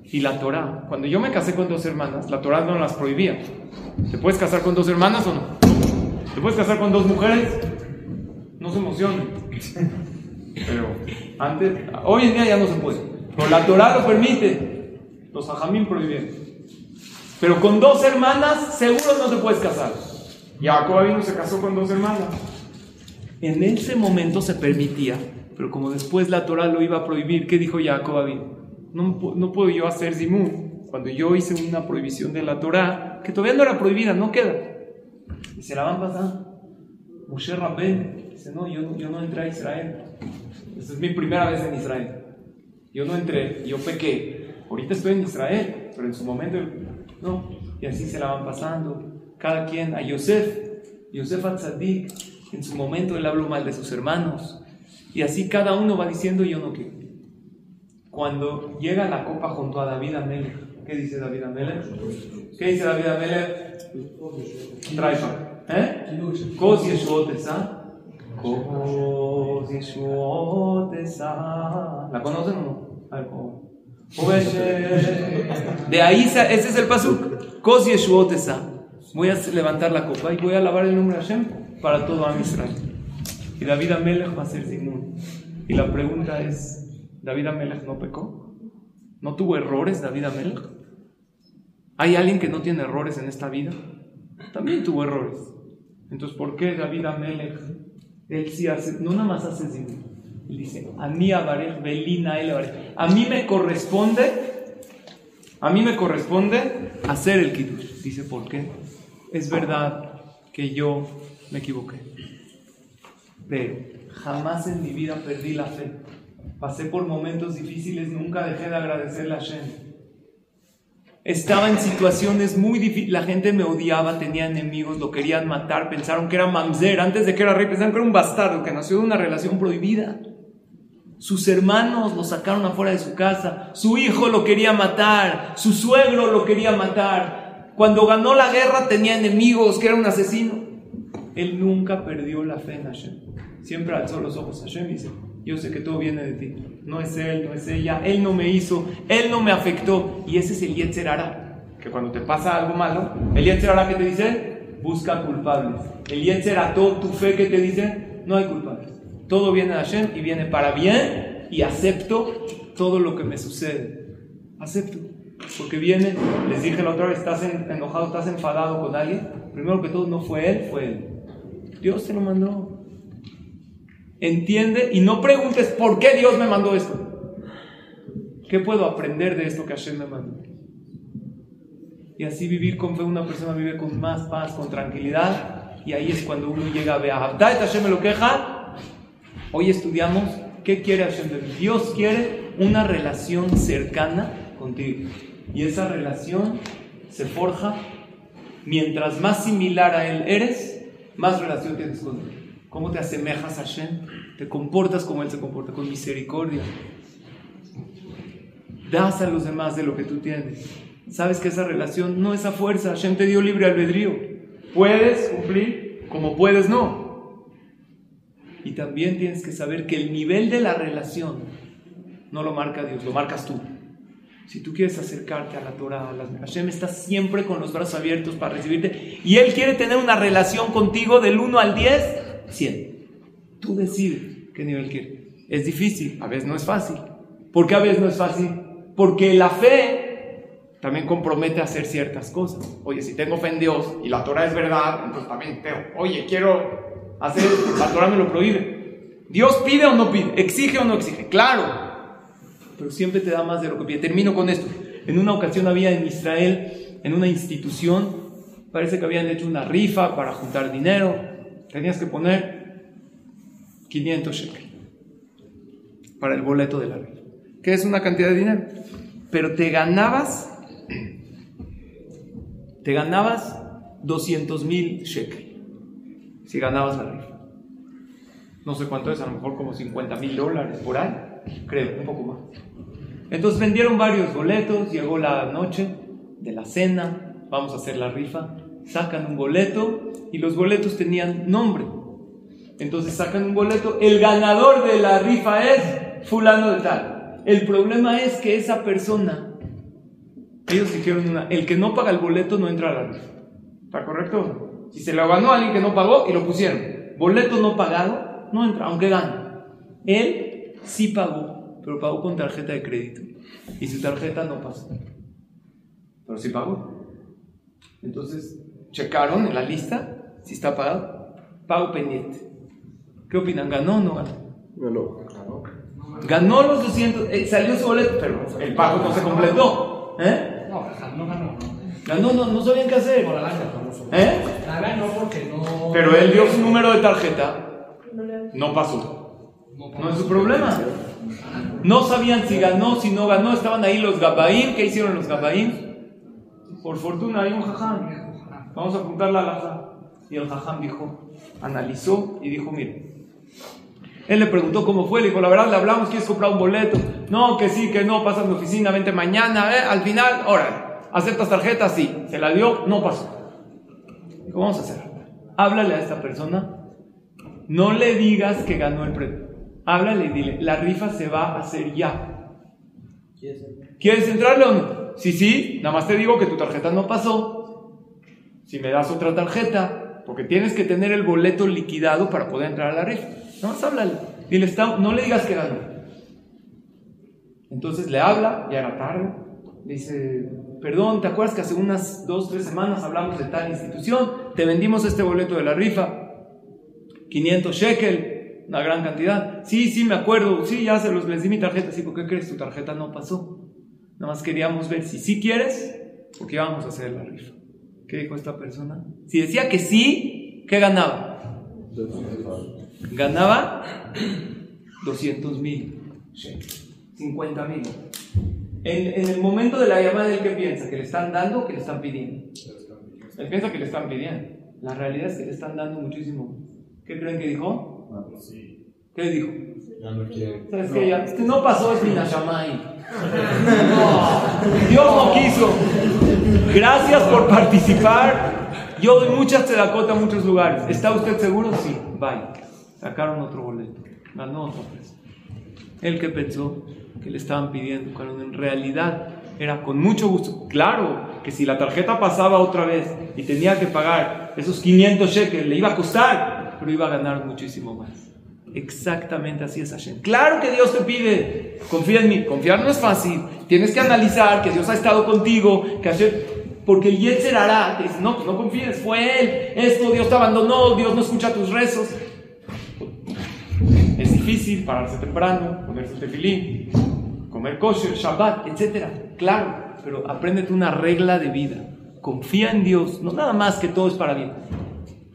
y la Torah. Cuando yo me casé con dos hermanas, la Torah no las prohibía. ¿Te puedes casar con dos hermanas o no? ¿Te puedes casar con dos mujeres? No se emocionen. Pero antes, hoy en día ya no se puede. Pero la Torah lo permite. Los ajamín prohibieron. Pero con dos hermanas seguro no te puedes casar. Jacob vino se casó con dos hermanas. En ese momento se permitía, pero como después la Torah lo iba a prohibir, ¿qué dijo Jacob No, no puedo yo hacer zimun. Cuando yo hice una prohibición de la Torah, que todavía no era prohibida, no queda. Y se la van pasando. Moshe Rabben dice, no, yo, yo no entré a Israel. Esa es mi primera vez en Israel. Yo no entré, yo pequé. Ahorita estoy en Israel, pero en su momento no. Y así se la van pasando. Cada quien, a Yosef, Yosef Atzadik, en su momento él habló mal de sus hermanos. Y así cada uno va diciendo, yo no quiero. Cuando llega la copa junto a David Amelech, ¿qué dice David Amelech? ¿Qué dice David Amelech? Traifa. ¿Eh? Kos Yeshuot Kos Yeshuot ¿La conocen o no? A. De ahí, ese es el pasuk. Kos Yeshuot Voy a levantar la copa y voy a lavar el nombre de Hashem para todo Am. Y David Amelech va a ser Zimun. Y la pregunta es, ¿David Amelech no pecó? ¿No tuvo errores David Amelech? ¿Hay alguien que no tiene errores en esta vida? También tuvo errores. Entonces, ¿por qué David Amelech, él sí hace, no nada más hace Zimun? Él dice, a mí Belina A mí me corresponde, a mí me corresponde hacer el Kiddush. Dice, ¿por qué? Es verdad que yo me equivoqué. Pero jamás en mi vida perdí la fe. Pasé por momentos difíciles, nunca dejé de agradecerle a Shem. Estaba en situaciones muy difíciles, la gente me odiaba, tenía enemigos, lo querían matar, pensaron que era mamzer, antes de que era rey, pensaron que era un bastardo, que nació de una relación prohibida. Sus hermanos lo sacaron afuera de su casa, su hijo lo quería matar, su suegro lo quería matar. Cuando ganó la guerra tenía enemigos, que era un asesino. Él nunca perdió la fe en Hashem. Siempre alzó los ojos a Hashem y dice, yo sé que todo viene de ti. No es él, no es ella, él no me hizo, él no me afectó. Y ese es el Yetzer que cuando te pasa algo malo, el Yetzer que te dice, busca culpables. El Yetzer tu fe que te dice, no hay culpables. Todo viene de Hashem y viene para bien y acepto todo lo que me sucede. Acepto. Porque viene, les dije la otra vez, estás enojado, estás enfadado con alguien. Primero que todo, no fue él, fue él. Dios te lo mandó. Entiende y no preguntes por qué Dios me mandó esto. ¿Qué puedo aprender de esto que Hashem me mandó? Y así vivir con fe, una persona vive con más paz, con tranquilidad. Y ahí es cuando uno llega a ver, Hashem me lo queja. Hoy estudiamos qué quiere Hashem de mí. Dios quiere una relación cercana contigo. Y esa relación se forja mientras más similar a Él eres, más relación tienes con Él. ¿Cómo te asemejas a Hashem? Te comportas como Él se comporta, con misericordia. Das a los demás de lo que tú tienes. Sabes que esa relación no es a fuerza. Hashem te dio libre albedrío. Puedes cumplir como puedes no. Y también tienes que saber que el nivel de la relación no lo marca Dios, lo marcas tú. Si tú quieres acercarte a la Torah, Hashem está siempre con los brazos abiertos para recibirte y Él quiere tener una relación contigo del 1 al 10, 100. Tú decides qué nivel quieres. Es difícil, a veces no es fácil. ¿Por qué a veces no es fácil? Porque la fe también compromete a hacer ciertas cosas. Oye, si tengo fe en Dios y la Torah es verdad, entonces también tengo, oye, quiero hacer, la Torah me lo prohíbe. Dios pide o no pide, exige o no exige, claro, pero siempre te da más de lo que pide. Termino con esto. En una ocasión había en Israel, en una institución, parece que habían hecho una rifa para juntar dinero. Tenías que poner 500 shekels para el boleto de la rifa, que es una cantidad de dinero. Pero te ganabas, te ganabas 200 mil shekels si ganabas la rifa. No sé cuánto es, a lo mejor como 50 mil dólares por ahí, creo, un poco más. Entonces vendieron varios boletos, llegó la noche de la cena, vamos a hacer la rifa, sacan un boleto y los boletos tenían nombre. Entonces sacan un boleto, el ganador de la rifa es fulano de tal. El problema es que esa persona Ellos dijeron una, el que no paga el boleto no entra a la rifa. ¿Está correcto? Si se lo ganó alguien que no pagó y lo pusieron. Boleto no pagado, no entra, aunque gane. Él sí pagó, pero pagó con tarjeta de crédito. Y su tarjeta no pasó. Pero sí pagó. Entonces, checaron en la lista si está pagado. Pago pendiente. ¿Qué opinan? ¿Ganó o no ganó? Ganó. Ganó los 200, eh, salió su boleto, pero el pago no se completó. ¿Eh? No, no ganó. Ganó, no, no sabían qué hacer. Por la gana. ¿Eh? La ganó porque no. Pero él dio su número de tarjeta, no pasó. No es su problema. No sabían si ganó, si no ganó. Estaban ahí los Gabaim. ¿Qué hicieron los Gabaim? Por fortuna hay un jajam. Vamos a apuntar la alhaja. Y el jajam dijo, analizó y dijo, mire. Él le preguntó cómo fue, le dijo, la verdad le hablamos, ¿quieres comprar un boleto? No, que sí, que no, pasa a mi oficina, vente mañana, ¿eh? Al final, órale, ¿aceptas tarjeta? Sí. Se la dio, no pasó. Dijo, vamos a hacer. Háblale a esta persona, no le digas que ganó el premio. Háblale y dile, la rifa se va a hacer ya. ¿Quieres entrarle o no? Sí, sí, nada más te digo que tu tarjeta no pasó. Si me das otra tarjeta, porque tienes que tener el boleto liquidado para poder entrar a la rifa. Nada más háblale. Dile, está- no le digas que ganó. Entonces le habla, ya era tarde. Le dice, perdón, ¿te acuerdas que hace unas dos, tres semanas hablamos de tal institución? Te vendimos este boleto de la rifa. 500 shekel, una gran cantidad. Sí, sí, me acuerdo. Sí, ya se los les di mi tarjeta. Sí, ¿por qué crees? Tu tarjeta no pasó. Nada más queríamos ver si sí quieres, porque íbamos a hacer la rifa. ¿Qué dijo esta persona? Si decía que sí, ¿qué ganaba? Ganaba 200 mil, 50 mil. En, en el momento de la llamada, ¿él qué piensa? ¿Que le están dando o que le están pidiendo? Él piensa que le están pidiendo. La realidad es que le están dando muchísimo. ¿Qué creen que dijo? ¿Qué dijo? Ya no quiere. ¿Sabes qué? Ya, este no pasó, es mi Nashamay. No, Dios no quiso. Gracias por participar. Yo doy muchas tedacot a muchos lugares. ¿Está usted seguro? Sí. Bye. Sacaron otro boleto. Ganó otro precio. Él que pensó que le estaban pidiendo, cuando en realidad era con mucho gusto. Claro que si la tarjeta pasaba otra vez y tenía que pagar esos 500 shekels, le iba a costar, pero iba a ganar muchísimo más. Exactamente así es Hashem. Claro que Dios te pide, confía en mí. Confiar no es fácil. Tienes que analizar que Dios ha estado contigo, que Hashem, porque el Yetzer hará, te dice, no, no confíes, fue Él, esto, Dios te abandonó, Dios no escucha tus rezos. Es difícil pararse temprano, ponerse tefilín, comer kosher, Shabbat, etc. Claro, pero apréndete una regla de vida. Confía en Dios, no nada más que todo es para bien.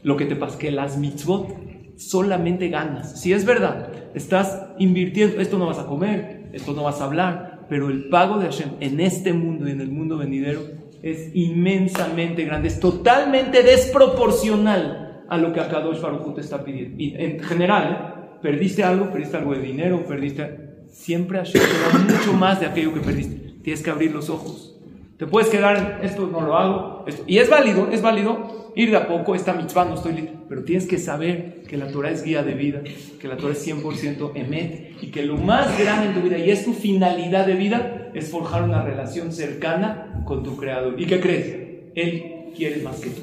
Lo que te pasa que las mitzvot solamente ganas. Si es verdad, estás invirtiendo, esto no vas a comer, esto no vas a hablar, pero el pago de Hashem en este mundo y en el mundo venidero es inmensamente grande, es totalmente desproporcional a lo que Akadosh Baruj te está pidiendo. Y en general, ¿eh? perdiste algo, perdiste algo de dinero, perdiste... Siempre Hashem te da mucho más de aquello que perdiste. Tienes que abrir los ojos. Te puedes quedar en esto no lo hago. Y es válido, es válido ir de a poco. Esta mitzvah no estoy listo. Pero tienes que saber que la Torah es guía de vida, que la Torah es 100% emet y que lo más grande en tu vida y es tu finalidad de vida es forjar una relación cercana con tu Creador. ¿Y qué crees? Él quiere más que tú.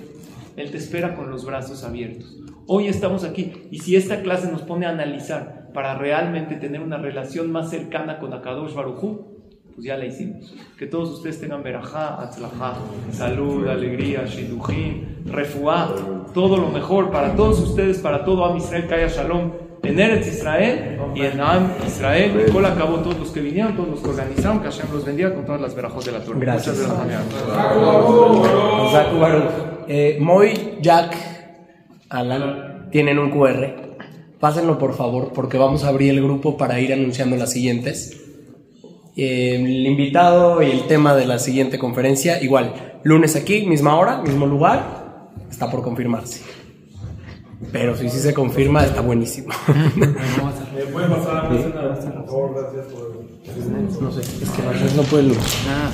Él te espera con los brazos abiertos. Hoy estamos aquí y si esta clase nos pone a analizar para realmente tener una relación más cercana con Akadosh Barujú, pues ya la hicimos. Que todos ustedes tengan verajá, atzlajá, salud, alegría, shidujim, refuá, todo lo mejor para todos ustedes, para todo Am Israel, que haya shalom en Eretz Israel y en Am Israel. Con acabó todos los que vinieron, todos los que organizaron, que Hashem los bendiga con todas las verajos de la Torah. Gracias. Muchas gracias. Eh, Moy, Jack, Alan, tienen un QR. Pásenlo por favor, porque vamos a abrir el grupo para ir anunciando las siguientes. Eh, el invitado y el tema de la siguiente conferencia, igual, lunes aquí, misma hora, mismo lugar, está por confirmarse. Pero si sí se confirma, está buenísimo. ¿Me puede pasar a mí, por favor? Gracias por. no sé, es que no puede luz. Nada.